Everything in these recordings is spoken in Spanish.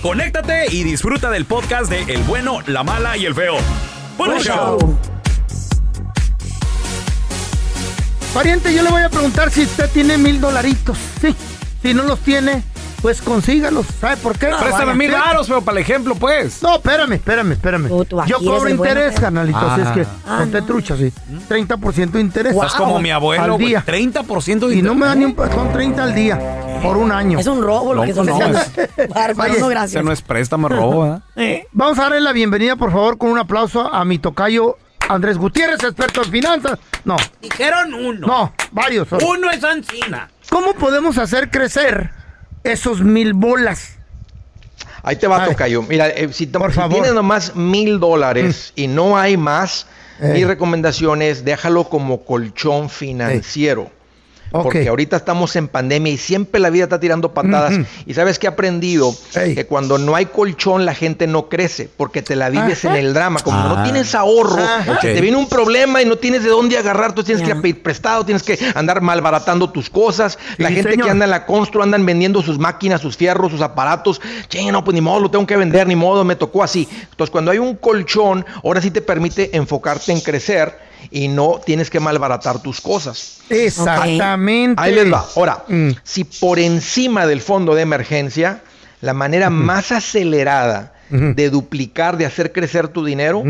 conéctate y disfruta del podcast de El bueno, la mala y el feo. ¡Buen show! Pariente, yo le voy a preguntar si usted tiene mil dolaritos. Sí. Si no los tiene, pues consígalos. ¿Sabe por qué? Préstame mil varos, feo, para el ejemplo, pues. No, espérame, espérame, espérame. Tú, tú aquí Yo cobro interés, feo. carnalito. Así es que, Ah, ponte no. trucha, sí. 30% de interés. Estás como mi abuelo, Al día. 30% de Y no me dan ni un interés. son 30 al día. Por un año. Es un robo lo No, que estás no, es- Bárbaro, no, Ese gracias. no es préstamo, robo, ¿eh? Vamos a darle la bienvenida, por favor, con un aplauso a mi tocayo Andrés Gutiérrez, experto en finanzas. No, Dijeron uno. no, varios. son. Uno es Ancina. ¿Cómo podemos hacer crecer esos mil bolas? Ahí te va, Ay. Tocayo. Mira, eh, si, Por si favor. tienes nomás mil dólares y no hay más, Eh. mi recomendación es déjalo como colchón financiero. Porque ahorita estamos en pandemia y siempre la vida está tirando patadas. Y sabes que he aprendido Ey. que cuando no hay colchón la gente no crece porque te la vives Ajá. en el drama. Como no Ah. tienes ahorro, te viene un problema y no tienes de dónde agarrar, tú tienes Ya. que pedir prestado, tienes que andar malbaratando tus cosas. la Sí, gente señor. que anda en la constru andan vendiendo sus máquinas, sus fierros, sus aparatos. Che, no, pues ni modo, lo tengo que vender, ni modo, me tocó así. Entonces, cuando hay un colchón, ahora sí te permite enfocarte en crecer y no tienes que malbaratar tus cosas. Exactamente. Ahí les va. Ahora, Mm. si por encima del fondo de emergencia, la manera más acelerada de duplicar, de hacer crecer tu dinero,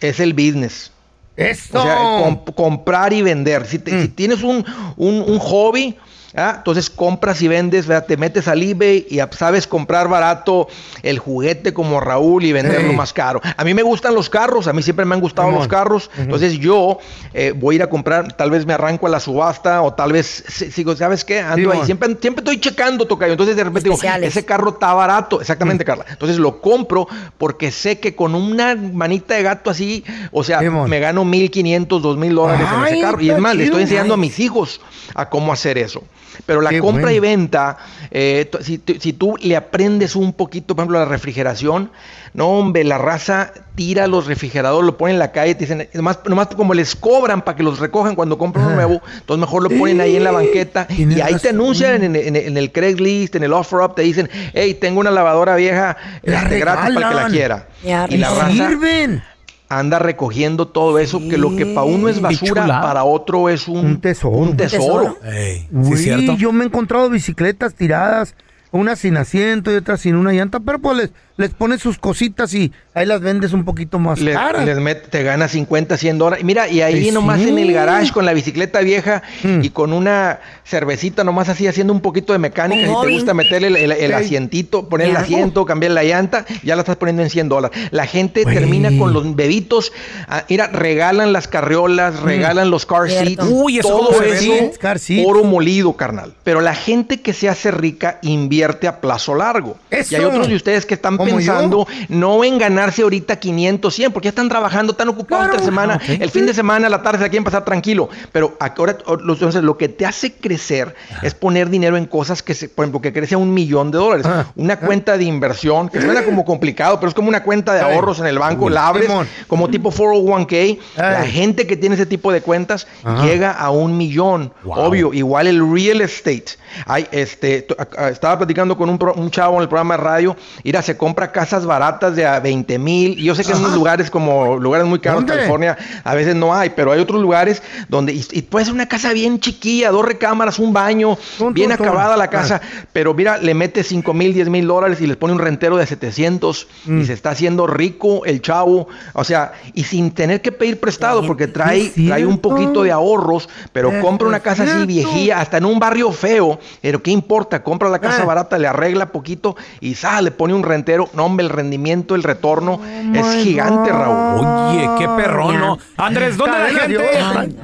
es el business. Eso. O sea, com- comprar y vender. Si, te- Mm. si tienes un, un- un hobby, ¿ah? entonces compras y vendes, ¿verdad? te metes al eBay y sabes comprar barato el juguete como Raúl y venderlo más caro. A mí me gustan los carros, a mí siempre me han gustado los carros, entonces yo eh, voy a ir a comprar, tal vez me arranco a la subasta o tal vez si- sigo, ¿sabes qué? Ando ahí, siempre, siempre estoy checando, tocayo. Entonces de repente digo, ese carro está barato, exactamente, Mm. Carla. Entonces lo compro porque sé que con una manita de gato así, o sea, me gano 1500, 2000 dólares en ese carro. Y es más, le estoy enseñando a mis hijos a cómo hacer eso. Pero la Qué compra bueno. y venta, eh, si, si tú le aprendes un poquito, por ejemplo, a la refrigeración, no, hombre, la raza tira los refrigeradores, lo ponen en la calle, te dicen, nomás, nomás como les cobran para que los recojan cuando compran uno Ajá. nuevo, entonces mejor lo ponen ahí en la banqueta y ahí te anuncian en, en- en el Craigslist, en el OfferUp, te dicen, hey, tengo una lavadora vieja La este, gratis para el que la quiera. Y la raza Sirven. Anda recogiendo todo eso, que lo que para uno es basura, para otro es un, Un tesoro. un tesoro. Ey, ¿sí Uy, cierto? yo me he encontrado bicicletas tiradas, unas sin asiento y otras sin una llanta, pero pues les, les pones sus cositas y ahí las vendes un poquito más Le- caras. les met- te gana 50, 100 dólares. Mira, y ahí Sí, nomás sí. en el garage con la bicicleta vieja Mm. y con una cervecita nomás así haciendo un poquito de mecánica. Si te gusta meterle el, el- el asientito, poner el asiento, cambiar la llanta, ya la estás poniendo en 100 dólares. La gente termina con los bebitos. ah, mira, regalan las carriolas, regalan los car Cierto. seats. Uy, eso todo eso. Car seats. oro molido, carnal. Pero la gente que se hace rica invierte a plazo largo. Eso. Y hay otros de ustedes que están Yo. no en ganarse ahorita 500, 100, porque ya están trabajando, están ocupados Claro. entre semana. Ah. El fin de semana, la tarde se la quieren pasar tranquilo. Pero ahora, entonces, lo que te hace crecer es poner dinero en cosas que, se, por ejemplo, que crece a un millón de dólares. Ah. Una cuenta de inversión, que suena como complicado, pero es como una cuenta de ahorros en el banco. La abres como tipo 401k. La gente que tiene ese tipo de cuentas llega a un millón. Obvio, igual el real estate. Hay, este, a- a- estaba platicando con un, pro- un chavo en el programa de radio. Mira, se compra casas baratas de a 20 mil. Y Yo sé que en unos lugares como lugares muy caros, ¿Dónde? California, a veces no hay, pero hay otros lugares donde y, y puede ser una casa bien chiquilla, dos recámaras, un baño, bien acabada la Ah. casa. Pero mira, le mete 5 mil, 10 mil dólares y les pone un rentero de 700 Mm. y se está haciendo rico el chavo. O sea, y sin tener que pedir prestado porque trae, trae un poquito de ahorros, pero compra una casa así viejilla, hasta en un barrio feo. Pero ¿qué importa? Compra la casa Eh. barata, le arregla poquito y sale, le pone un rentero. No, hombre, el rendimiento, el retorno es my gigante, God. Raúl. Oye, qué perrón, ¿no? Andrés, ¿dónde la gente, Dios.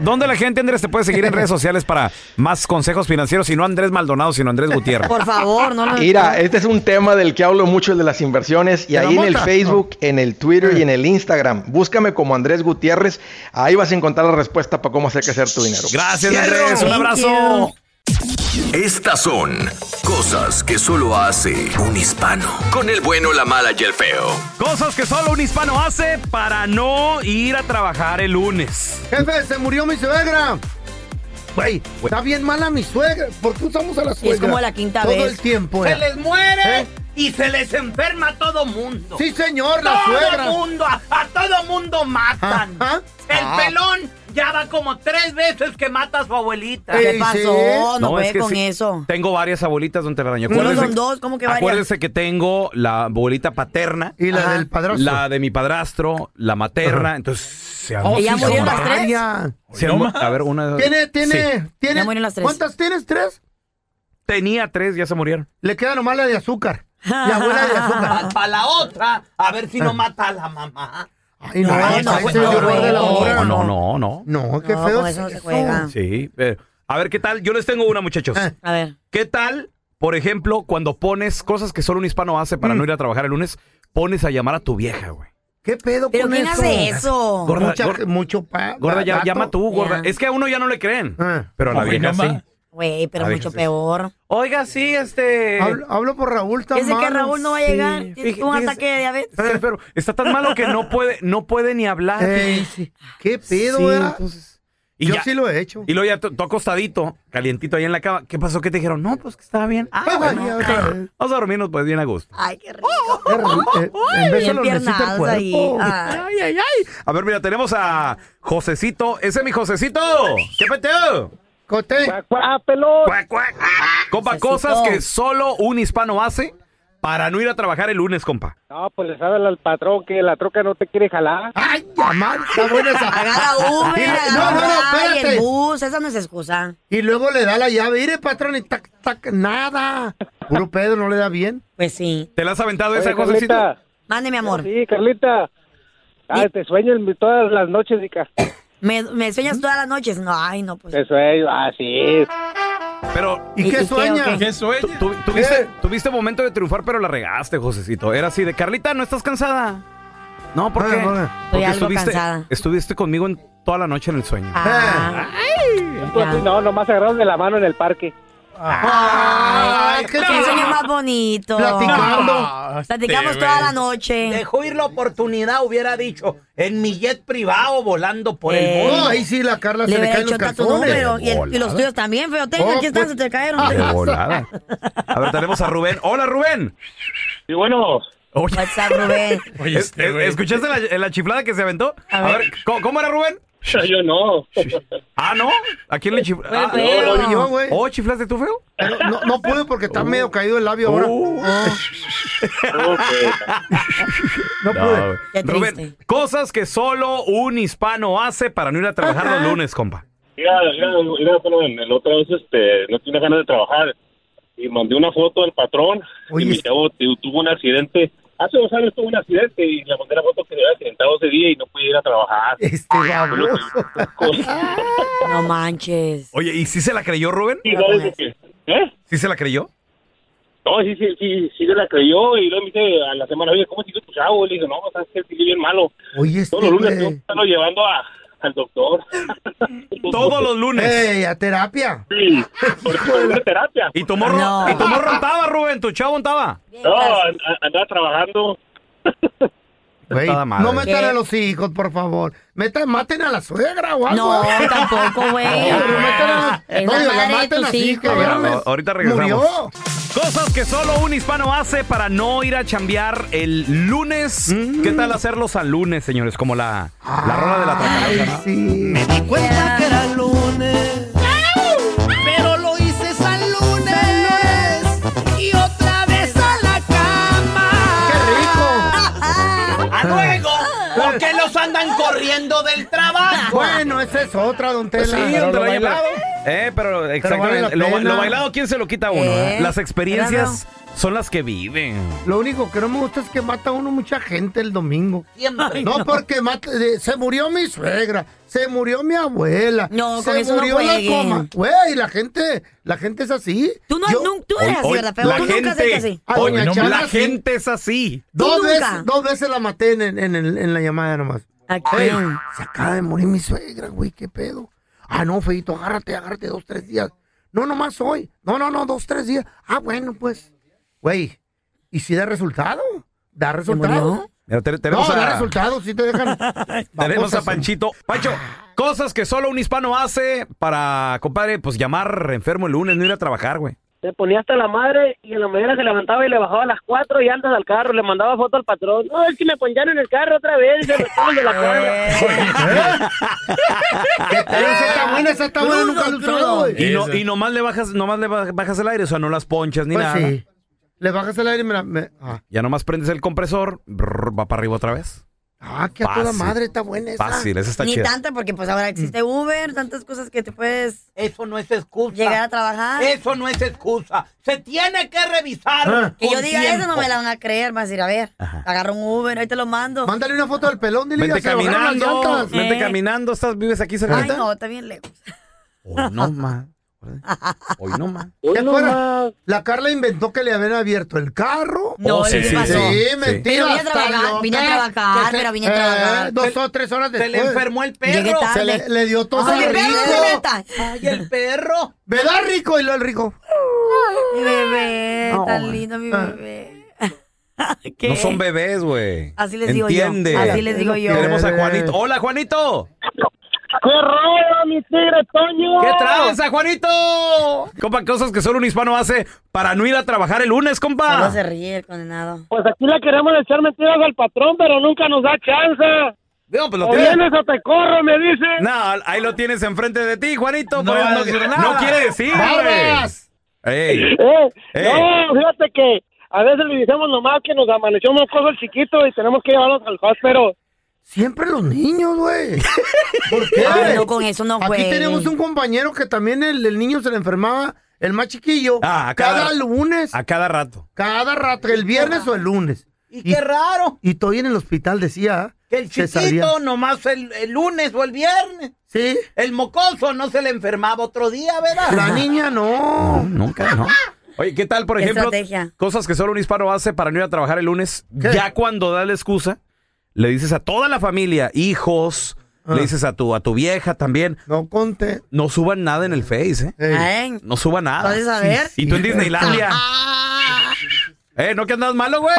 dónde la gente, Andrés, te puede seguir en redes sociales para más consejos financieros? Y no Andrés Maldonado, sino Andrés Gutiérrez. Por favor, no lo Mira, este es un tema del que hablo mucho, el de las inversiones. Y ¿De la ahí en el? Facebook, en el Twitter y en el Instagram, búscame como Andrés Gutiérrez. Ahí vas a encontrar la respuesta para cómo hacer crecer tu dinero. Gracias, Andrés. Un Thank abrazo. Estas son cosas que solo hace un hispano. Con el bueno, la mala y el feo. Cosas que solo un hispano hace para no ir a trabajar el lunes. Jefe, se murió mi suegra. Güey, está bien mala mi suegra. ¿Por qué usamos a la suegra? como la quinta Todo vez. el tiempo. Se eh. les muere ¿Eh? y se les enferma a todo mundo. Sí, señor, la todo suegra. mundo, a, a todo mundo matan. Ajá. El Ah. pelón ya va como tres veces que mata a su abuelita. ¿Qué pasó? sí. No, es puede que con sí, eso. Tengo varias abuelitas, don Telaraño. No Acuérdese- son dos, ¿cómo que varias? Acuérdese que tengo la abuelita paterna, Y la Ajá. del padrastro. la de mi padrastro, la materna. Entonces, se Oh, ¿Ella sí, murieron son las tres? se A ver, una. Tiene, tiene, Sí. tiene. Ya murieron las tres. ¿Cuántas tienes? ¿Tres? Tenía tres, ya se murieron. Le queda nomás la de azúcar. La abuela de azúcar. Para la otra, a ver si no mata a la mamá. Ay, no, No, no, no, no, hora. No, no, no, no. No, qué No, feo. con es eso no se eso. juega. Sí. pero- a ver, ¿qué tal? Yo les tengo una, muchachos. Eh. A ver. ¿Qué tal, por ejemplo, cuando pones cosas que solo un hispano hace para Mm. no ir a trabajar el lunes, pones a llamar a tu vieja, güey? ¿Qué pedo ¿Pero con quién eso? hace eso? Gorda, Mucha- gorda. mucho pa Gorda, ya, llama tú, gorda. Ya. Es que a uno ya no le creen. Ah. Pero a la vieja no sí. Güey, pero mucho peor. Oiga, sí, este... Hablo, hablo por Raúl, está Ese que. Raúl no va a llegar. Sí. Tiene un Fíjese- ataque de diabetes. Sí, pero está tan malo que no puede, no puede ni hablar. Ey, sí. ¿Qué pedo, Sí, entonces- Y Yo ya- sí lo he hecho. Y luego ya tú acostadito, calientito ahí en la cama. ¿Qué pasó? ¿Qué te dijeron? No, pues que estaba bien. Ah, Ay, bueno. ya. Vamos a dormirnos pues bien a gusto. Ay, qué rico. Qué rico. Eh, en vez de Bien lo necesita el ahí. Ay, ay, ay. A ver, mira, tenemos a Josecito. Ese es mi Josecito. ¿Qué peteo? Cote. Cuac, cuac. Compa, cosas que solo un hispano hace para no ir a trabajar el lunes, compa. No, pues le sabe al patrón que la troca no te quiere jalar. Ay, llamar. Está buena esa. Agarra Uber, No, no, no, Rappi, el espérate. bus. Esa no es excusa. Y luego le da la llave. Mire, patrón, y tac, tac, nada. Puro pedo, no le da bien. Pues sí. ¿Te la has aventado esa, Oye, Josecito? Carlita. Mande, mi amor. Sí, Carlita. Ah, te sueño en- todas las noches, Ica. ¿Me, me sueñas todas las noches? No, ay, no, pues. Te sueño, ah, sí. Pero, ¿Y, ¿Y- y qué qué, sueña? o qué? ¿Qué sueña? tu- tu- tuviste, tuviste momento de triunfar, pero la regaste, Josecito. Era así de, Carlita, ¿no estás cansada? No, ¿por Ah, qué? Porque algo estuviste, cansada. estuviste conmigo en toda la noche en el sueño. Ah, Pues, no, nomás agarraron de la mano en el parque. Ay, qué Qué sueño más bonito. Platicando. Platicamos toda la noche. Dejó ir la oportunidad, hubiera dicho, en mi jet privado volando por el Eh. No, mundo. ahí sí la Carla Le se le caen los calzones. número. Y, el- y los tuyos también, feo. Tengo, Oh, aquí están, pues- se te cayeron. De volada. A ver, tenemos a Rubén. Hola, Rubén. Y bueno, Oye, What's up, Rubén? Oye, es- este es-. ¿escuchaste la, la chiflada que se aventó? A A ver. ver, ¿cómo, cómo era Rubén? yo no. Ah, ¿no? ¿A quién le chifló? Fue Ah. Soy yo, güey. ¿Oh, chiflaste tú, feo? No, no pude porque está medio caído el labio ahora. Oh. Oh. No No, pude. Qué Rubén, cosas que solo un hispano hace para no ir a trabajar los lunes, compa. Mira, mira, mira, otra vez este, no tiene ganas de trabajar y mandé una foto al patrón y mi chavo tu- tuvo un accidente. Hace dos años tuvo un accidente y la foto que le había accidentado ese día y no pude ir a trabajar. Este baboso. No manches. Oye, ¿y si se la creyó, Rubén? Sí, no, dice que- ¿Eh? ¿Sí se la creyó? No, sí, sí, sí, sí se la creyó y luego me dice a la semana, oye, ¿cómo sigue tu chavo? Le dije, no, sabes que sigue bien malo. Oye, este Todos los lunes güey. tengo que estarlo llevando a, al doctor. Todos los lunes. Ey, a terapia. Sí, fue terapia. ¿Y No. ¿y tu morro estaba, Rubén? ¿Tu chavo estaba? No, an- andaba trabajando. No metan a los hijos, por favor. Metan, maten a la suegra o algo. No, tampoco, güey. No, metan a la- no, la maten tus así, hijos. No, ahorita regresamos. Murió. Cosas que solo un hispano hace para no ir a chambear el lunes. ¿Qué tal hacerlos al lunes, señores? Como la, la rola de la Ay, tracalosa, ¿no? sí. Cuenta que era lunes, del trabajo? Bueno, esa es otra, don Tela. Sí, Pero donde lo bailado. Eh, pero exactamente. vale lo, bailado, ¿quién se lo quita a uno? eh? Eh, Las experiencias son las que viven. Lo único que no me gusta es que mata a uno mucha gente el domingo. Siempre. No, porque mata- eh, se murió mi suegra, se murió mi abuela, No, se con eso no murió la coma. Güey, la gente, la gente es así. Tú no, Yo- nun- tú eres así, Hoy- ¿verdad? Pero la tú nunca gente, así. A hoy- doña no, Chana, la sí. gente es así. Dos ¿Tú veces, nunca? dos veces la maté en, en, en el- en la llamada nomás. ¿A quién? se acaba de morir mi suegra, güey, qué pedo. Ah, no, feito, agárrate, agárrate dos, tres días. No, nomás hoy. No, no, no, dos, tres días. Ah, bueno, pues. Güey, ¿y si da resultado? ¿Da resultado? murió? Mira, te- No, da resultado, sí te dejan. tenemos a Panchito. Pancho, cosas que solo un hispano hace para, compadre, pues llamar enfermo el lunes, no ir a trabajar, güey. Se ponía hasta la madre y en la mañana se levantaba y le bajaba a las cuatro y antes al carro, le mandaba foto al patrón. No, es que me ponían en el carro otra vez y se me de la cuadra. Esa está buena, esa está buena, nunca lo usado. Y, no, y nomás le bajas, nomás le ba- bajas el aire, o sea, no las ponchas ni Pues nada. sí. Le bajas el aire y me la... me- ah. Ya nomás prendes el compresor, brrr, va para arriba otra vez. Ah, que a toda madre está buena esa. Fácil, esa está Ni chida. tanta, porque pues ahora existe Uber, tantas cosas que te puedes Eso no es excusa. llegar a trabajar. Eso no es excusa. Se tiene que revisar. Ah. Que yo diga tiempo. eso, no me la van a creer. Vas a decir, a ver, agarro un Uber, ahí te lo mando. Mándale una foto del pelón, dile Vente caminando, vente Eh. caminando, estás, vives aquí Ay, cerquita. no, está bien lejos. Hoy no más. Hoy no más. ¿Te acuerdas? La Carla inventó que le habían abierto el carro. No, Oh, sí, ¿qué sí, pasó? Sí, Sí. mentira. Pero vine a trabajar, vine a trabajar, se- pero vine a trabajar. Eh, dos o tres horas Se después. le enfermó el Llegué perro. tarde. Se le, le dio tos Ay, el perro. Ay, el perro. ¿Verdad, rico? Y lo el rico. Mi bebé, No. tan lindo mi bebé. ¿Qué? No son bebés, güey. Así les digo yo. Entiende. Así les digo yo. Tenemos a Juanito. Hola, Juanito. ¡Qué rollo, mi tigre, Toño! ¿Qué tranza, Juanito? Compa, cosas que solo un hispano hace para no ir a trabajar el lunes, compa. se ríe el condenado. Pues aquí le queremos echar mentiras al patrón, pero nunca nos da chance. No, pues lo O tienes- vienes o te corro, me dice. No, ahí lo tienes enfrente de ti, Juanito. No decir no, nada. no quiere decir. Ey. Eh, Eh. No, fíjate que a veces le decimos nomás que nos amaneció un mocoso el chiquito y tenemos que llevarlos al hospital. Siempre los niños, güey. ¿Por qué? Ay, no, con eso no Aquí tenemos un compañero que también el, el niño se le enfermaba, el más chiquillo, Ah, a cada, cada- lunes, A cada rato. cada rato, el viernes o el lunes. Y qué raro. Y estoy en el hospital, decía. Que el se chiquito nomás el, el lunes o el viernes. Sí. El mocoso no se le enfermaba otro día, ¿verdad? La niña no. Nunca, ¿no? Oye, ¿qué tal, por ¿Qué ejemplo, estrategia? cosas que solo un hispano hace para no ir a trabajar el lunes? ¿Qué? Ya cuando da la excusa, le dices a toda la familia, hijos, Ah. le dices a tu, a tu vieja también, No conté. no suban nada en el Face, ¿eh? Ey. No suban nada. ¿Puedes saber? Y tú en Disneylandia. ¿Eh? ¿No que andas malo, güey?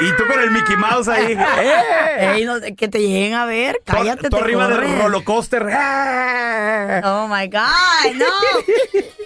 Y tú con el Mickey Mouse ahí. ¡Eh! Ey, no, que te lleguen a ver. Tú- Cállate, tú arriba del corren. roller coaster. ¡Eh! Oh my God, no.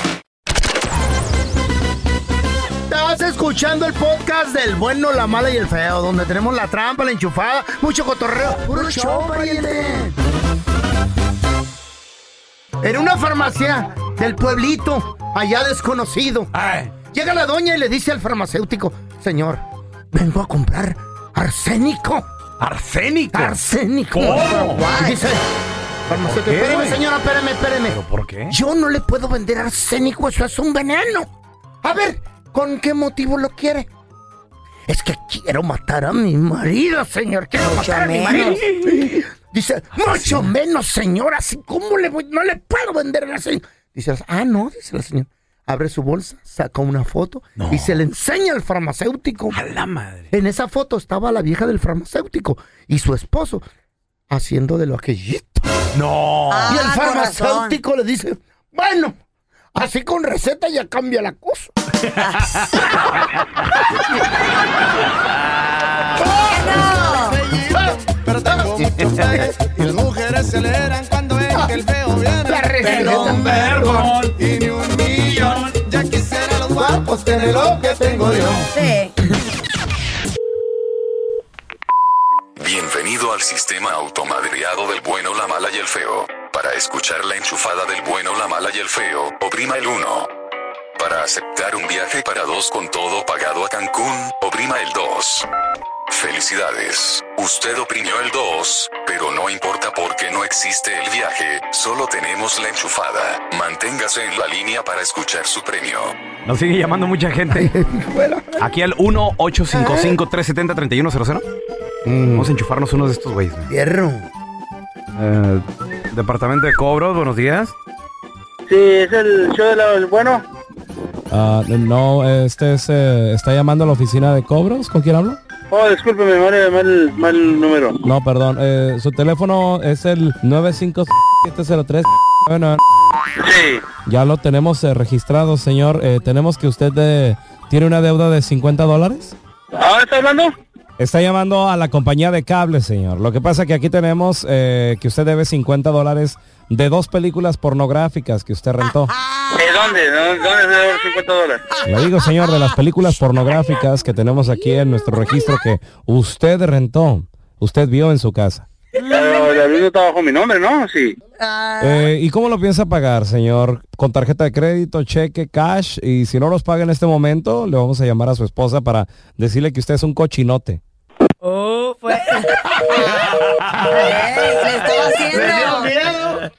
Escuchando el podcast del bueno, la mala y el feo, donde tenemos la trampa, la enchufada, mucho cotorreo. ¡Puro show, pariente! En una farmacia del pueblito, allá desconocido, llega la doña y le dice al farmacéutico, señor, vengo a comprar arsénico. ¿Arsénico? Arsénico. ¿Cómo? Y dice, farmacéutico, ¿Por qué, espéreme, señora, espéreme, espéreme. ¿Por qué? Yo no le puedo vender arsénico, eso es un veneno. A ver, ¿con qué motivo lo quiere? Es que quiero matar a mi marido, señor. Quiero Mucho matar a mi menos. marido. Dice, mucho menos, señora. Así, ¿Cómo le voy? No le puedo vender el arsénico. Dice, ah, no, dice la señora. Abre su bolsa, saca una foto y se le enseña al farmacéutico. A la madre. En esa foto estaba la vieja del farmacéutico y su esposo haciendo de lo aquellito. No. y el Ah, farmacéutico le dice, bueno, así con receta ya cambia la cosa. Y las mujeres se alegran cuando ven que el feo viene. Pero un vergón y ni un millón. Ya quisiera los guapos tener lo que tengo yo. Sí. Bienvenido al sistema automadreado del bueno, la mala y el feo. Para escuchar la enchufada del bueno, la mala y el feo, oprima el 1. Para aceptar un viaje para dos con todo pagado a Cancún, oprima el 2. Felicidades, usted oprimió el 2, pero no importa porque no existe el viaje, solo tenemos la enchufada. Manténgase en la línea para escuchar su premio. Nos sigue llamando mucha gente. Aquí al 1-855-370-3100. Vamos a enchufarnos uno de estos güeyes. Hierro. Eh, Departamento de Cobros, buenos días. Sí, es el show de la- bueno. Ah, no, este es, eh, está llamando a la oficina de cobros. ¿Con quién hablo? Oh, discúlpeme, mal, mal, mal número. No, perdón. eh, su teléfono es el 95703. Bueno, Sí. ya lo tenemos eh, registrado, señor. Eh, tenemos que usted eh, tiene una deuda de 50 dólares. ¿Ahora está hablando? Está llamando a la compañía de cable, señor. Lo que pasa que aquí tenemos eh, que usted debe 50 dólares de dos películas pornográficas que usted rentó. ¿De dónde? ¿Dónde dónde es de los 50 dólares? Le digo, señor, de las películas pornográficas que tenemos aquí en nuestro registro que usted rentó, usted vio en su casa. Pero el avión está bajo mi nombre, ¿no? Sí. Eh, ¿Y cómo lo piensa pagar, señor? ¿Con tarjeta de crédito, cheque, cash? Y si no los paga en este momento, le vamos a llamar a su esposa para decirle que usted es un cochinote. Oh, pues. Le estaba haciendo.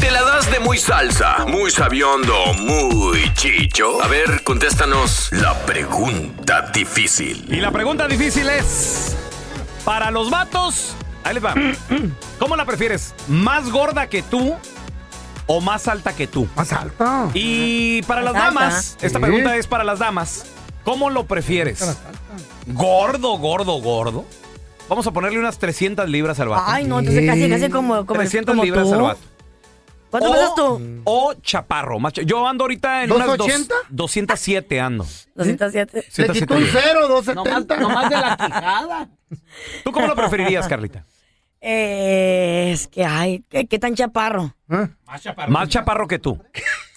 ¿Te la das de muy salsa, muy sabiondo, muy chicho? A ver, contéstanos la pregunta difícil. Y la pregunta difícil es, para los vatos, ahí les va. ¿Cómo la prefieres? ¿Más gorda que tú o más alta que tú? Más alta. Y para las alta. damas, esta Sí. pregunta es para las damas. ¿Cómo lo prefieres? ¿Gordo, gordo, gordo? Vamos a ponerle unas 300 libras al vato. Ay, no, entonces casi, casi como, como, 300 como libras tú. al vato. ¿Cuánto O- pesas tú? O chaparro. más cha- Yo ando ahorita en unas dos- 280? 207 ando. 207. Le 207 quitó un cero, 270. Nomás de la quijada. ¿Tú cómo lo preferirías, Carlita? Eh, es que, ay, ¿qué, qué tan chaparro? Más chaparro que tú.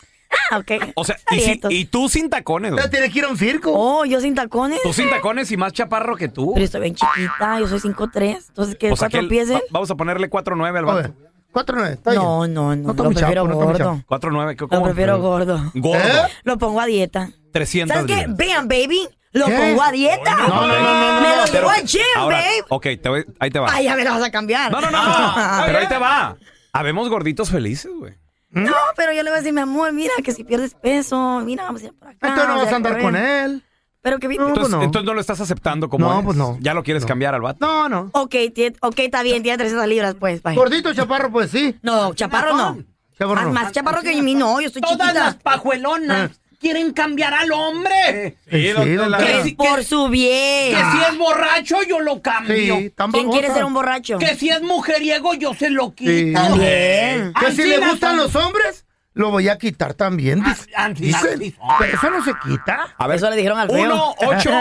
Ok. O sea, y, si- y tú sin tacones, güey. Ya tiene que ir a un circo. Oh, yo sin tacones. Tú sin tacones y más chaparro que tú. Pero estoy bien chiquita, yo soy 5'3". Entonces, ¿qué? Pues ¿Cuatro aquel- pies, eh? va- Vamos a ponerle 4'9 al vato. Cuatro nueve, está bien. No, no, no. está lo muy prefiero no está muy gordo. chapo. 4 9 Lo prefiero gordo. Gordo. Lo pongo a dieta. 300 ¿Sabes qué? libras. Vean, baby. Lo ¿Qué? pongo a dieta. No, no, no, no, no, Me no, lo pero- llevo al gym, ahora, babe. Ok, te voy- ahí te va. Ay, ya me lo vas a cambiar. No, no, no, no. pero ahí te va. Habemos gorditos felices, güey. No, pero yo le voy a decir, mi amor, mira que si pierdes peso, mira, vamos a ir por acá. Entonces no vas a andar correr. con él. Pero que Entonces, no. entonces no lo estás aceptando como No, es. pues no. Ya lo quieres cambiar al vato. No, no. Ok, tie- ok, está bien, tiene 300 libras, pues. bye. Gordito, chaparro, pues sí. No, chaparro no. Chaparro Más, no. más chaparro que mí, no, yo estoy Todas chiquita. las pajuelonas quieren cambiar al hombre. Sí, sí, Que por su bien. Que si es borracho, yo lo cambio. Sí, ¿Quién quiere ser un borracho? Que si es mujeriego, yo se lo quito. Sí. También. Que si le gustan son. los hombres, lo voy a quitar también. así Dicen. son. Pero eso no se quita. A ver. Eso le dijeron al feo. 1 8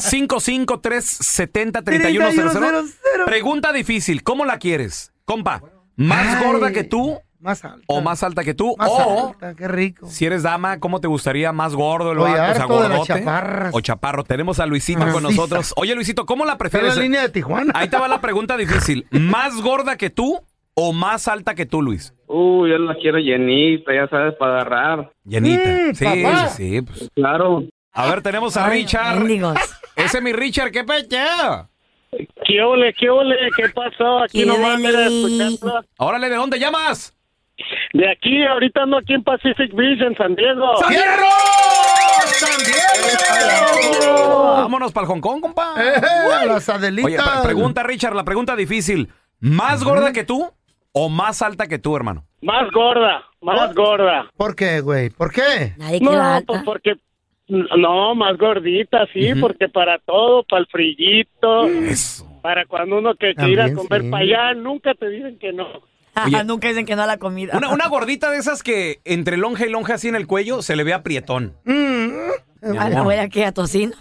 5 3 70 31 00. Pregunta difícil. ¿Cómo la quieres? Compa, ¿más Ay. gorda que tú Más alta. o más alta que tú? Más o alta, qué rico. si eres dama, ¿cómo te gustaría más gordo el Oye? O sea, gordote. O chaparro. Tenemos a Luisito con nosotros. Oye, Luisito, ¿cómo la Está en prefieres? la línea de Tijuana. Ahí te va la pregunta difícil. ¿Más gorda que tú o más alta que tú, Luis? Uh, yo la quiero llenita, ya sabes, para agarrar. Llenita. Mm, sí, papá. sí, pues. Claro. A ver, tenemos a Richard. Mendigos. Ese es mi Richard, qué peche. ¿Qué ole, qué ole? ¿Qué pasó? Aquí ¿Qué nomás, mira, ole? escuchando. Órale, ¿de dónde llamas? De aquí, ahorita ando aquí en Pacific Beach, en San Diego. ¡Fierro! ¡San Diego! Vámonos para el Hong Kong, compa. Eh, a las Adelitas. Oye, pre- pregunta, Richard, la pregunta difícil. ¿Más gorda que tú o más alta que tú, hermano? Más gorda, más gorda. ¿Por qué, güey? ¿Por qué? Nadie No, alta. pues porque... No, más gordita, sí, porque para todo, para el frillito, Eso. para cuando uno que quiera comer sí. para allá, nunca te dicen que no. Oye. Nunca dicen que no a la comida. Una, una gordita de esas que entre lonja y lonja así en el cuello se le ve aprietón. Mm. Mi ¿A la amor. abuela qué? ¿A tocino?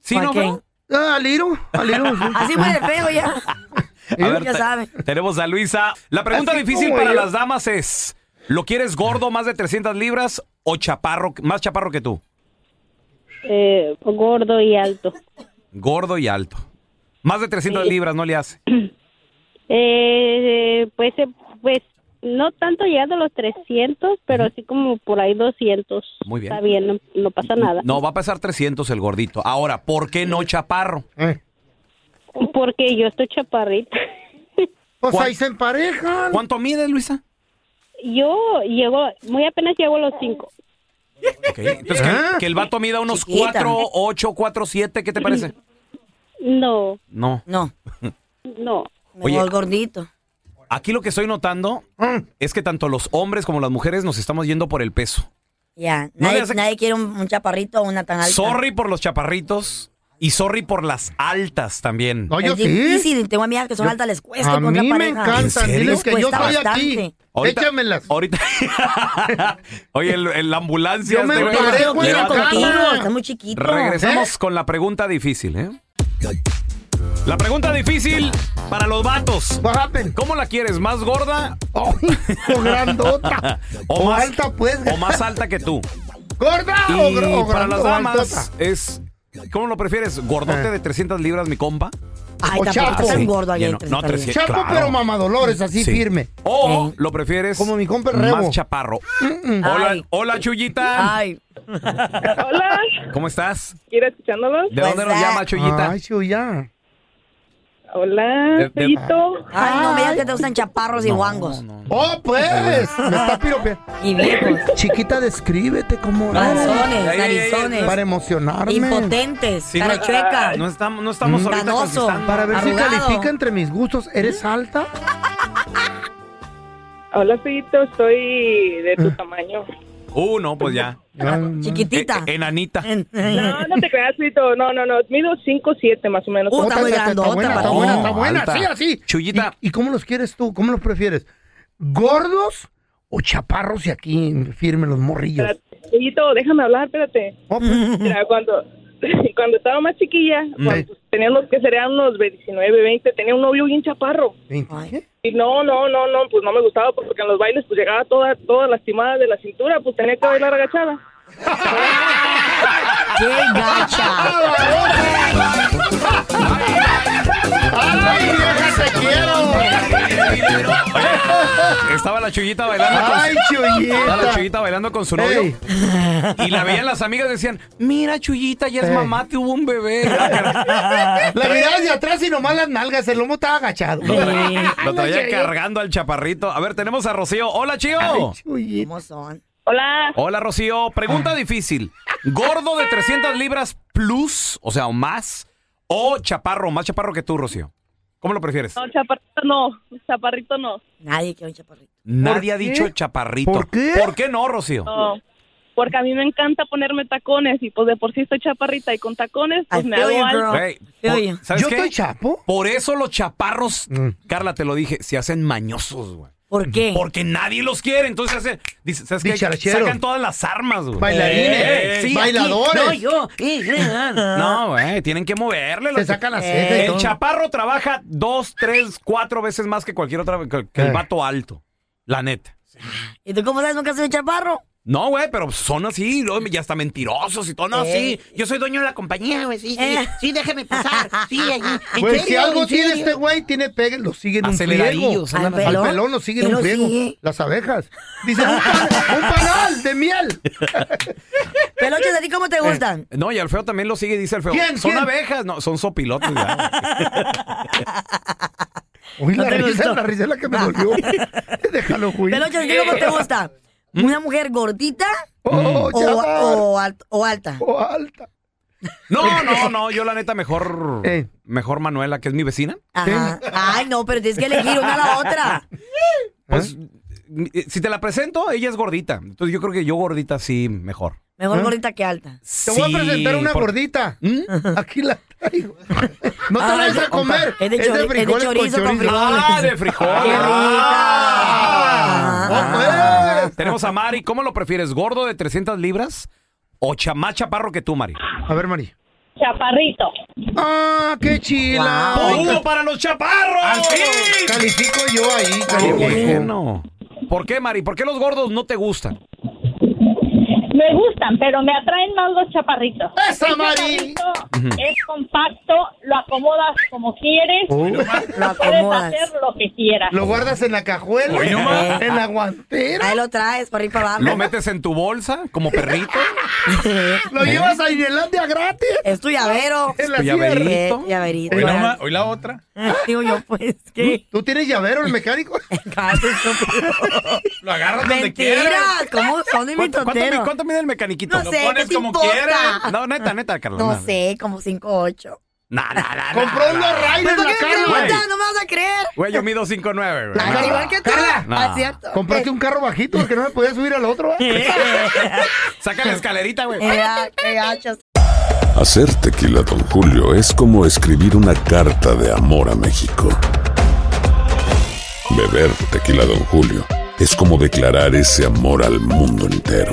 ¿Sí, ¿O a no, quién? bro? Ah, Liro, a Liro. sí. Así muere feo ya. A ver, ya te- sabe. Tenemos a Luisa. La pregunta Así difícil como para yo. las damas es, ¿lo quieres gordo, más de 300 libras o chaparro, más chaparro que tú? Eh, gordo y alto. Gordo y alto. Más de 300 libras no le hace. Eh, pues, eh, pues, no tanto llegando a los 300, pero así como por ahí 200. Muy bien. Está bien, no, no pasa nada. No, va a pasar 300 el gordito. Ahora, ¿por qué no chaparro? Eh, Porque yo estoy chaparrita. Pues ¿Cuán- ahí se emparejan. ¿Cuánto mide, Luisa? Yo llego, muy apenas llego a los 5. Ok, Entonces, que, Ah. que el vato mida unos Chiquita. 4, 8, 4, 7, ¿qué te parece? No, No. No, no. Oye. mejor gordito. Aquí lo que estoy notando Mm. es que tanto los hombres como las mujeres nos estamos yendo por el peso. Ya, No nadie, le hace- nadie quiere un, un chaparrito o una tan alta. Sorry por los chaparritos y sorry por las altas también. No, yo es sí. difícil, tengo amigas que son Yo- altas, les cuesta A mí me pareja. encantan. ¿En? Diles que yo estoy aquí. Ahorita- Échamelas. Ahorita. Oye, el- el- la ambulancia. Yo me este güey, contigo, estás muy chiquito. Regresamos ¿Eh? con la pregunta difícil, ¿eh? La pregunta difícil para los vatos. ¿Cómo la quieres? ¿Más gorda o grandota. o, O más alta, pues. o más alta que tú? ¿Gorda Y o, gr- o para las damas es ¿Cómo lo prefieres? ¿Gordote Eh. de 300 libras, mi compa? Ay, O tampoco chapo. está tan gordo en No, 300 300. Chapo, claro. pero mamadolores, así Sí. firme. O Eh. lo prefieres Como mi compa el Rebo. más chaparro. Hola, hola, Chuyita. Ay, Hola, ¿Cómo estás? ¿quiere escuchándolos? ¿De dónde nos Pues, llama, Chuyita? Ay, Chuya. Hola, De- ay, no me digas que te gustan chaparros y guangos. Oh, pues. Me está piropeando. Y viejos. Chiquita, descríbete Ay, ay, ay, narizones, Para emocionarme. impotentes, Sí, cara no- chueca. No estamos, no estamos Ganoso. Para ver si califica entre mis gustos. ¿Eres alta? Hola, Fellito, estoy de tu tamaño. Uh, no, pues ya. Chiquitita. Eh, enanita. No, no te creas, Fellito. No, no, no. Mido 5'7 más o menos. Uh, está muy grandota buena, está buena, está buena. Alta. Sí, así. Chuyita. ¿Y, y cómo los quieres tú? ¿Cómo los prefieres? ¿Gordos o chaparros y aquí firme los morrillos? Fellito, déjame hablar, espérate. Oh, pues, Mira, cuando, cuando estaba más chiquilla, cuando, pues, tenía unos que serían unos 19, 20, tenía un novio bien chaparro. ¿20? Y no, no, no, no, pues no me gustaba porque en los bailes pues llegaba toda, toda lastimada de la cintura, pues tenía que bailar agachada. ¡Qué gacha! ¡Ay, vieja, te quiero! estaba la chullita bailando con Ay, Chuyita. Estaba la chullita bailando con su novio. Ey. Y la veían las amigas y decían, mira chullita, ya es Ey. mamá, tuvo un bebé. La mirabas de atrás y nomás las nalgas, el lomo estaba agachado. Lo traía cargando al chaparrito. A ver, tenemos a Rocío. Hola, Chío. ¿Cómo son? Hola. Hola, Rocío. Pregunta difícil. ¿Gordo de 300 libras plus, o sea, o más? ¿O chaparro, más chaparro que tú, Rocío? ¿Cómo lo prefieres? No, chaparrito no. Chaparrito no. Nadie quiere un chaparrito. Nadie ha qué? dicho chaparrito. ¿Por qué? ¿Por qué no, Rocío? No. Porque a mí me encanta ponerme tacones y pues de por sí estoy chaparrita y con tacones pues me hago alto. Güey, por- ¿sabes qué? Por eso los chaparros, Carla, te lo dije, se hacen mañosos, güey. ¿Por qué? Porque nadie los quiere. Entonces hace, dice, ¿sabes qué? Sacan todas las armas, güey. Bailarines, Eh, sí, bailadores. aquí, no, yo. No, güey, tienen que moverle. Se sacan la ceja y El todo. chaparro trabaja dos, tres, cuatro veces más que cualquier otra, que, que el Eh. vato alto. La neta. ¿Y tú cómo sabes nunca soy chaparro? No, güey, pero son así, luego ya hasta mentirosos y todo. No, Eh. sí, yo soy dueño de la compañía, güey, sí, sí. Eh. Sí, déjeme pasar. Sí, ahí. ¿En Pues si algo ¿En tiene serio? este güey, tiene pegue, lo sigue en un friego. Aceleradillos, Al pelón, lo sigue en ¿Quién un sigue? Las abejas. Dice, un, pan- un panal de miel. Peloches, ¿a ti cómo te gustan? No, y al feo también lo sigue, dice el feo. ¿Quién? Son ¿Quién? abejas, no, son sopilotes. ya. Uy, ¿No la risa, la risa es la que me dolió. Déjalo, güey. Peloches, ¿a ti cómo te gusta? ¿Una mujer gordita Oh, o, chaval. o alt- o alta? O alta. No, no, no, yo la neta mejor, Eh. mejor Manuela, que es mi vecina. Ajá. Ay, no, pero tienes que elegir una a la otra. Pues, eh, si te la presento, ella es gordita. Entonces yo creo que yo gordita sí, mejor. Mejor ¿Eh? gordita que alta. Te voy a presentar una por- gordita. Aquí la traigo. No te Ah, vayas es a comer. es de chori- es de frijoles chorizo con frijoles. Ah, de frijoles. ¡Qué Ah, pues. Tenemos a Mari. ¿Cómo lo prefieres? ¿Gordo de 300 libras o cha- más chaparro que tú, Mari? A ver, Mari. Chaparrito. Ah, qué chila. ¡Punto para los chaparros! Califico yo ahí. ¡Qué califico. bueno! ¿Por qué, Mari? ¿Por qué los gordos no te gustan? Me gustan, pero me atraen más los chaparritos. ¡Esa, Mari! Es compacto, lo acomodas como quieres. Lo Puedes acomodas. hacer lo que quieras. Lo guardas en la cajuela, Hoy nomás. en la guantera, Ahí lo traes para ir para abajo. ¿Lo metes en tu bolsa como perrito? lo llevas a Irelandia gratis. Es tu llavero. La Tu llaverito. Eh, llaverito. Hoy. Hoy la otra. Digo yo, pues, ¿qué? ¿Tú tienes llavero, el mecánico? Lo agarras donde quieras. ¿cómo son de mi ¿Cuánto, cuánto, totero? Cuánto mide el mecaniquito? No Lo sé, ¿qué pones te como importa? quieras. No, neta, neta, Carla. No nada. sé, como 5'8". Nah, nah, nah, Compró unos ¿Pero la me Carla. No me vas a creer. Güey, yo mido 5'9", güey. Al igual que tú. No. Ah, cierto. Compraste un carro bajito porque no me podía subir al otro. ¿eh? Saca la escalerita, güey. Mira, qué gachos. Hacer tequila, Don Julio, es como escribir una carta de amor a México. Beber tequila, Don Julio, es como declarar ese amor al mundo entero.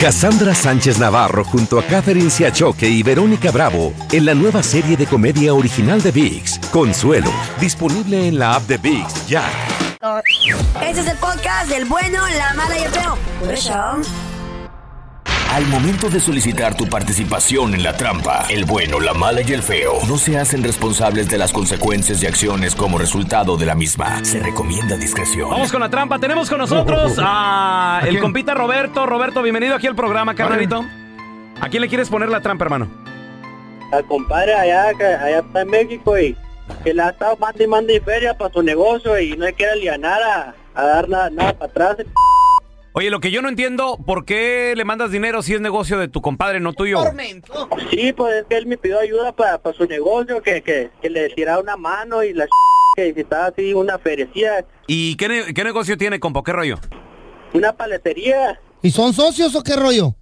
Cassandra Sánchez Navarro junto a Catherine Siachoque y Verónica Bravo en la nueva serie de comedia original de VIX, Consuelo, disponible en la app de VIX ya. Este es el podcast del bueno, la mala y el feo. Al momento de solicitar tu participación en la trampa, el bueno, la mala y el feo no se hacen responsables de las consecuencias y acciones como resultado de la misma. Se recomienda discreción. Vamos con la trampa. Tenemos con nosotros a el compita Roberto. Roberto, bienvenido aquí al programa, carnalito. ¿A quién le quieres poner la trampa, hermano? al compadre allá que allá está en México y que le ha estado mande y mande feria para su negocio y no quiere aliviar a, a dar nada, nada para atrás. Oye, lo que yo no entiendo, ¿por qué le mandas dinero si es negocio de tu compadre, no tuyo? Sí, pues es que él me pidió ayuda para, para su negocio, que, que, que le tirara una mano y la que necesitaba así una ferecía, ¿Y qué, ne- qué negocio tiene, compa? ¿Qué rollo? una paletería. ¿Y son socios o qué rollo?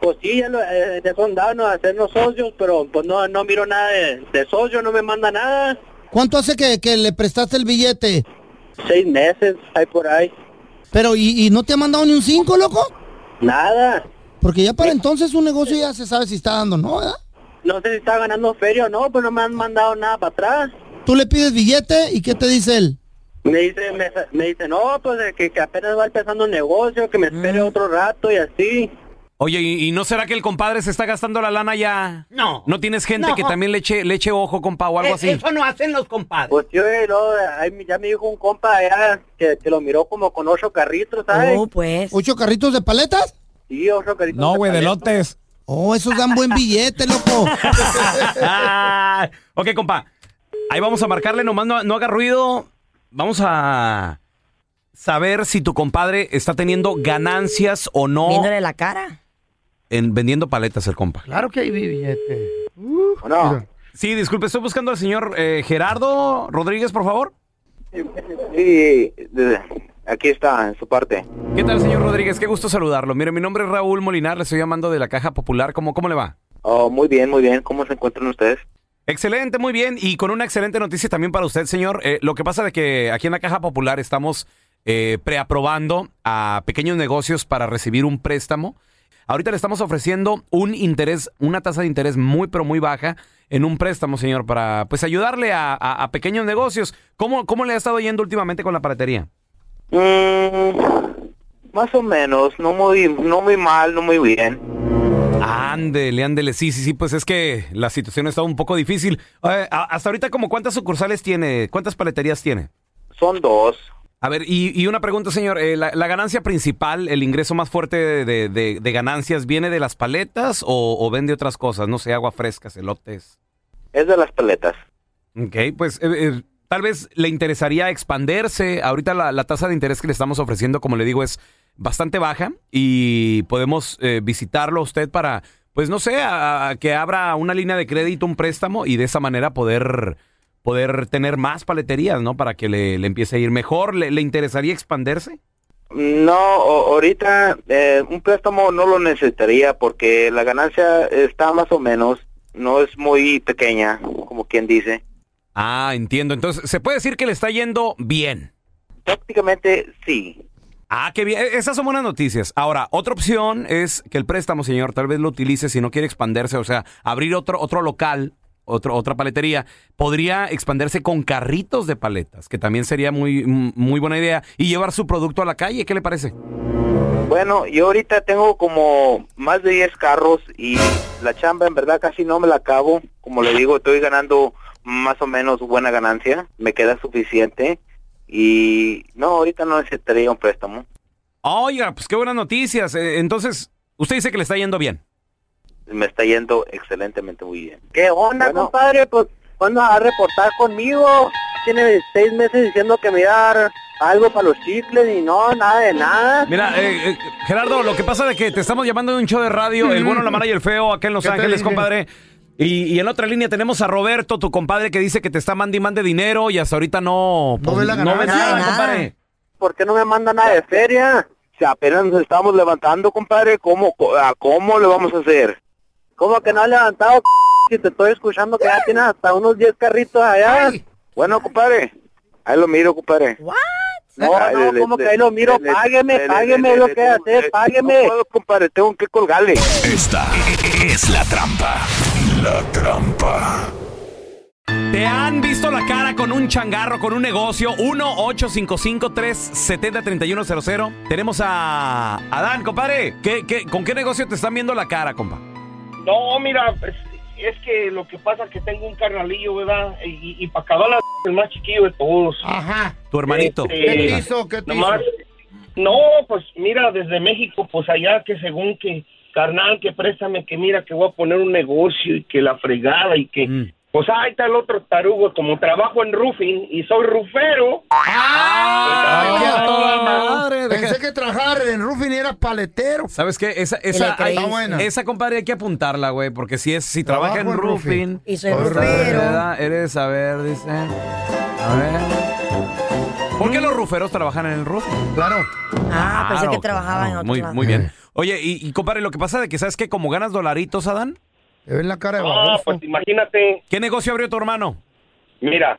Pues sí, ya, lo, eh, ya son dados a hacernos socios, pero pues no, no miro nada de, de socio, no me manda nada. ¿Cuánto hace que, que le prestaste el billete? Seis meses, hay por ahí. Pero, ¿y, y no te ha mandado ni un cinco, loco? Nada. Porque ya para entonces un negocio ya se sabe si está dando, ¿no? ¿verdad? No sé si está ganando feria o no, pues no me han mandado nada para atrás. Tú le pides billete y ¿qué te dice él? Me dice, me, me dice, no, pues que, que apenas va empezando el negocio, que me espere otro rato y así. Oye, ¿y, y no será que el compadre se está gastando la lana ya? No. ¿No tienes gente No. que también le eche, le eche ojo, compa, o algo Eh, así? Eso no hacen los compadres. Pues yo, no, ya me dijo un compa allá que, que lo miró como con ocho carritos, ¿sabes? Oh, pues. ¿Ocho carritos de paletas? Sí, ocho carritos. No, güey, de lotes. Oh, esos dan buen billete, loco. Ah, ok, compa. Ahí vamos a marcarle, nomás no, no haga ruido. Vamos a saber si tu compadre está teniendo ganancias o no Viéndole la cara. En vendiendo paletas el compa. Claro que hay billete. No. Sí, disculpe, estoy buscando al señor eh, Gerardo Rodríguez, por favor. Sí, aquí está, en su parte. ¿Qué tal, señor Rodríguez? Qué gusto saludarlo. Mire, mi nombre es Raúl Molinar, le estoy llamando de la Caja Popular. ¿Cómo, cómo le va? Oh, muy bien, muy bien. ¿Cómo se encuentran ustedes? Excelente, muy bien. Y con una excelente noticia también para usted, señor. Eh, lo que pasa es que aquí en la Caja Popular estamos eh, preaprobando a pequeños negocios para recibir un préstamo. Ahorita le estamos ofreciendo un interés, una tasa de interés muy, pero muy baja en un préstamo, señor, para pues ayudarle a, a- a pequeños negocios. ¿Cómo, ¿Cómo le ha estado yendo últimamente con la paletería? Mm, más o menos, no muy, no muy mal, no muy bien. Ándele, ándele. Sí, sí, sí, pues es que la situación está un poco difícil. Eh, hasta ahorita, como ¿cuántas sucursales tiene? ¿Cuántas paleterías tiene? Son dos. A ver, y, y una pregunta, señor. eh, la, la ganancia principal, el ingreso más fuerte de, de- de- de ganancias, ¿viene de las paletas o, o vende otras cosas? No sé, agua fresca, elotes. Es de las paletas. Ok, pues eh, eh, tal vez le interesaría expanderse. Ahorita la, la tasa de interés que le estamos ofreciendo, como le digo, es bastante baja y podemos visitarlo a usted para, pues no sé, a- a que abra una línea de crédito, un préstamo y de esa manera poder, poder tener más paleterías, ¿no? Para que le, le empiece a ir mejor. ¿Le, le interesaría expanderse? No, ahorita eh, un préstamo no lo necesitaría porque la ganancia está más o menos, no es muy pequeña, como quien dice. Ah, entiendo. Entonces, se puede decir que le está yendo bien. Prácticamente sí. Ah, qué bien. E- Esas son buenas noticias. Ahora, otra opción es que el préstamo, señor, tal vez lo utilice si no quiere expandirse, o sea, abrir otro, otro local, otro, otra paletería. Podría expandirse con carritos de paletas, que también sería muy, muy buena idea, y llevar su producto a la calle. ¿Qué le parece? Bueno, yo ahorita tengo como más de 10 carros y la chamba en verdad casi no me la acabo. Como le digo, estoy ganando más o menos buena ganancia, me queda suficiente y no, ahorita no necesitaría un préstamo. Oiga, pues qué buenas noticias. Eh, Entonces, usted dice que le está yendo bien. Me está yendo excelentemente muy bien. ¿Qué onda, compadre? Pues, ¿cuándo vas a reportar conmigo? Tiene seis meses diciendo que me iba a dar algo para los chicles y no, nada de nada. Mira, eh, eh, Gerardo, lo que pasa es que te estamos llamando de un show de radio, El Bueno, la Mala y el Feo, acá en Los ¿Qué te Ángeles, compadre. Y, y en la otra línea tenemos a Roberto, tu compadre, que dice que te está mandando y mande dinero y hasta ahorita no... pues, ve la no ganancia. ves nada, Nada. compadre. ¿Por qué no me manda nada de feria? Si apenas nos estamos levantando, compadre, ¿cómo, co- a ¿cómo le vamos a hacer? ¿Cómo que no has levantado? Si te estoy escuchando que ya tienes hasta unos 10 carritos allá. Bueno, compadre, ahí lo miro, compadre. No, Ay, no, le- ¿cómo le- que ahí lo miro? le- Págueme, págueme lo que hacer, págueme. No puedo, compadre, tengo que colgarle. Esta es la trampa. La trampa. ¿Te han visto la cara con un changarro, con un negocio? 1-855-370-3100. Tenemos a Adán, compadre. ¿Qué, qué, con qué negocio te están viendo la cara, compa? No, mira, pues, es que lo que pasa es que tengo un carnalillo, ¿verdad? Y, y para acabar la el más chiquillo de todos. Ajá. Tu hermanito. Este, ¿Qué te hizo? ¿Qué te nomás- hizo? No, pues mira, desde México, pues allá que según que, carnal, que préstame, que mira que voy a poner un negocio y que la fregada y que... Mm. Pues ahí está el otro tarugo, como trabajo en roofing y soy rufero. Ah, toda madre. Pensé que trabajar en roofing era paletero. ¿Sabes qué? Esa, esa, creí. ay, Está buena. esa compadre hay que apuntarla, güey, porque si es si trabaja en roofing. roofing. Y soy pues, rufero. ¿verdad? Eres, a ver, dice. A ver. ¿Por qué los ruferos trabajan en el roofing? Claro. Ah, pensé que trabajaba en otro Muy, lado. muy bien. Oye, y, y compadre, lo que pasa de que sabes que como ganas dolaritos, Adán. Te ven la cara de No, baboso. pues imagínate, ¿Qué negocio abrió tu hermano? mira,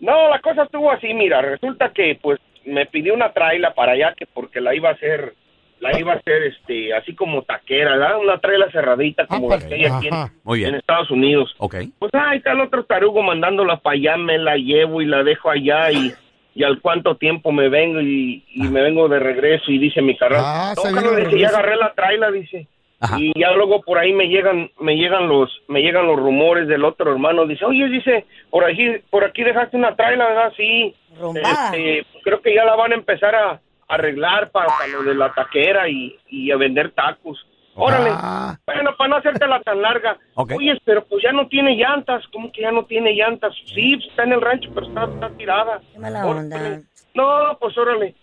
No, la cosa estuvo así, mira, resulta que pues me pidió una traila para allá que porque la iba a hacer, la iba a hacer este, así como taquera, ¿verdad? Una traila cerradita como la que hay aquí en. Muy bien. en Estados Unidos. Ok. Pues ahí está el otro tarugo mandándola para allá, me la llevo y la dejo allá y, y al cuánto tiempo me vengo y, y me vengo de regreso y dice mi carnal, Ah, no, se de dice, ya agarré la traila, dice. Y ya luego por ahí me llegan, me llegan los, me llegan los rumores del otro hermano. Dice, oye, dice, por aquí, por aquí dejaste una traila, ¿verdad? Sí. Este, creo que ya la van a empezar a arreglar para, lo de la taquera y, y a vender tacos. Órale. Bueno, para no hacértela tan larga. Oye, pero pues ya no tiene llantas. ¿Cómo que ya no tiene llantas? Sí, pues, está en el rancho, pero está, está tirada. Qué mala Órale. onda. No, pues órale.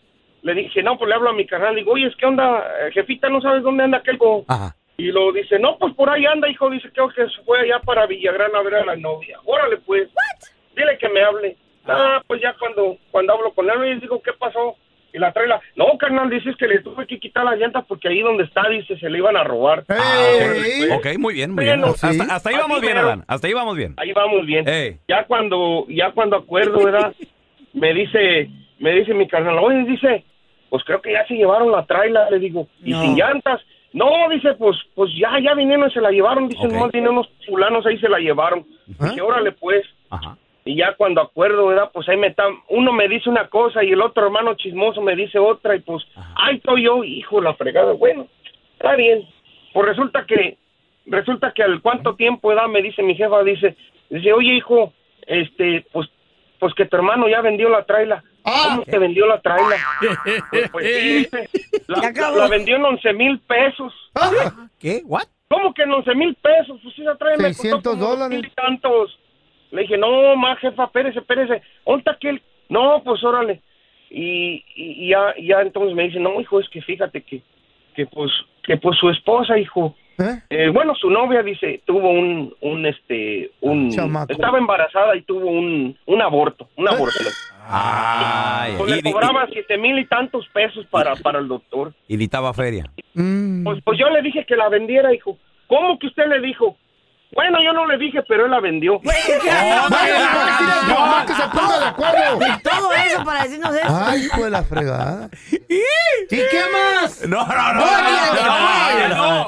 Le dije, no, pues le hablo a mi carnal. Digo, oye, es que onda, Eh, jefita, ¿no sabes dónde anda aquel? go?" Y lo dice, no, pues por ahí anda, hijo. Dice, creo que se fue allá para Villagrán a ver a la novia. Órale, pues. Dile que me hable. Ah, pues ya cuando, cuando hablo con él, le digo, ¿qué pasó? Y la trae la, no, carnal, dices que le tuve que quitar las llantas porque ahí donde está, dice, se le iban a robar. Órale, pues. Ok, muy bien, muy bien. Bueno, Hasta, ahí vamos bien. Adán. Hasta ahí vamos bien. Ahí vamos bien. Ya cuando, ya cuando acuerdo, ¿verdad? me dice, me dice mi carnal, oye, dice, pues creo que ya se llevaron la traila, le digo, y No. sin llantas. No, dice, pues, pues ya, ya vinieron y se la llevaron, dice, nomás vinieron unos fulanos ahí se la llevaron. Dije, órale pues. Y ya cuando acuerdo, ¿verdad? Pues ahí me está, uno me dice una cosa y el otro hermano chismoso me dice otra y pues, ahí estoy yo, hijo la fregada. Bueno, está bien. Pues resulta que, resulta que al cuánto tiempo, ¿verdad? Me dice mi jefa, dice, dice, oye, hijo, este, pues, pues que tu hermano ya vendió la traila. ¿Cómo que vendió la traila? Pues, pues sí, la, la- la vendió en 11 mil pesos. ¿Qué? ¿What? ¿Cómo que en 11 mil pesos? Pues esa traila me costó 600 como dos dólares. mil y tantos. Le dije, no, más jefa, espérese, espérese. ¿Dónde está aquel? No, pues órale. Y, y- y ya, ya entonces me dice, no, hijo, es que fíjate que, que pues, que pues su esposa, hijo, eh, bueno, su novia dice, tuvo un, un, este, un, Chamaco. estaba embarazada y tuvo un, un aborto, un aborto. Ay, Pues y, le cobraba siete mil y tantos pesos para, para el doctor. y necesitaba feria. Pues, pues yo le dije que la vendiera, hijo. ¿Cómo que usted le dijo? Bueno, yo no le dije, pero él la vendió. Nomás que se ponga de acuerdo. Y todo eso para decirnos eso. Ay, hijo de la fregada. ¿Y qué más? No, no, no. Oye, no, no.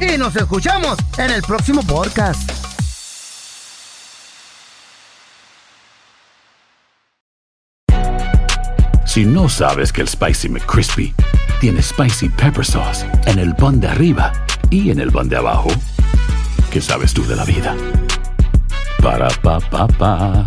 Y nos escuchamos en el próximo podcast. Si no sabes que el Spicy McCrispy tiene Spicy Pepper Sauce en el pan de arriba y en el pan de abajo, ¿qué sabes tú de la vida? Para, pa, pa, pa.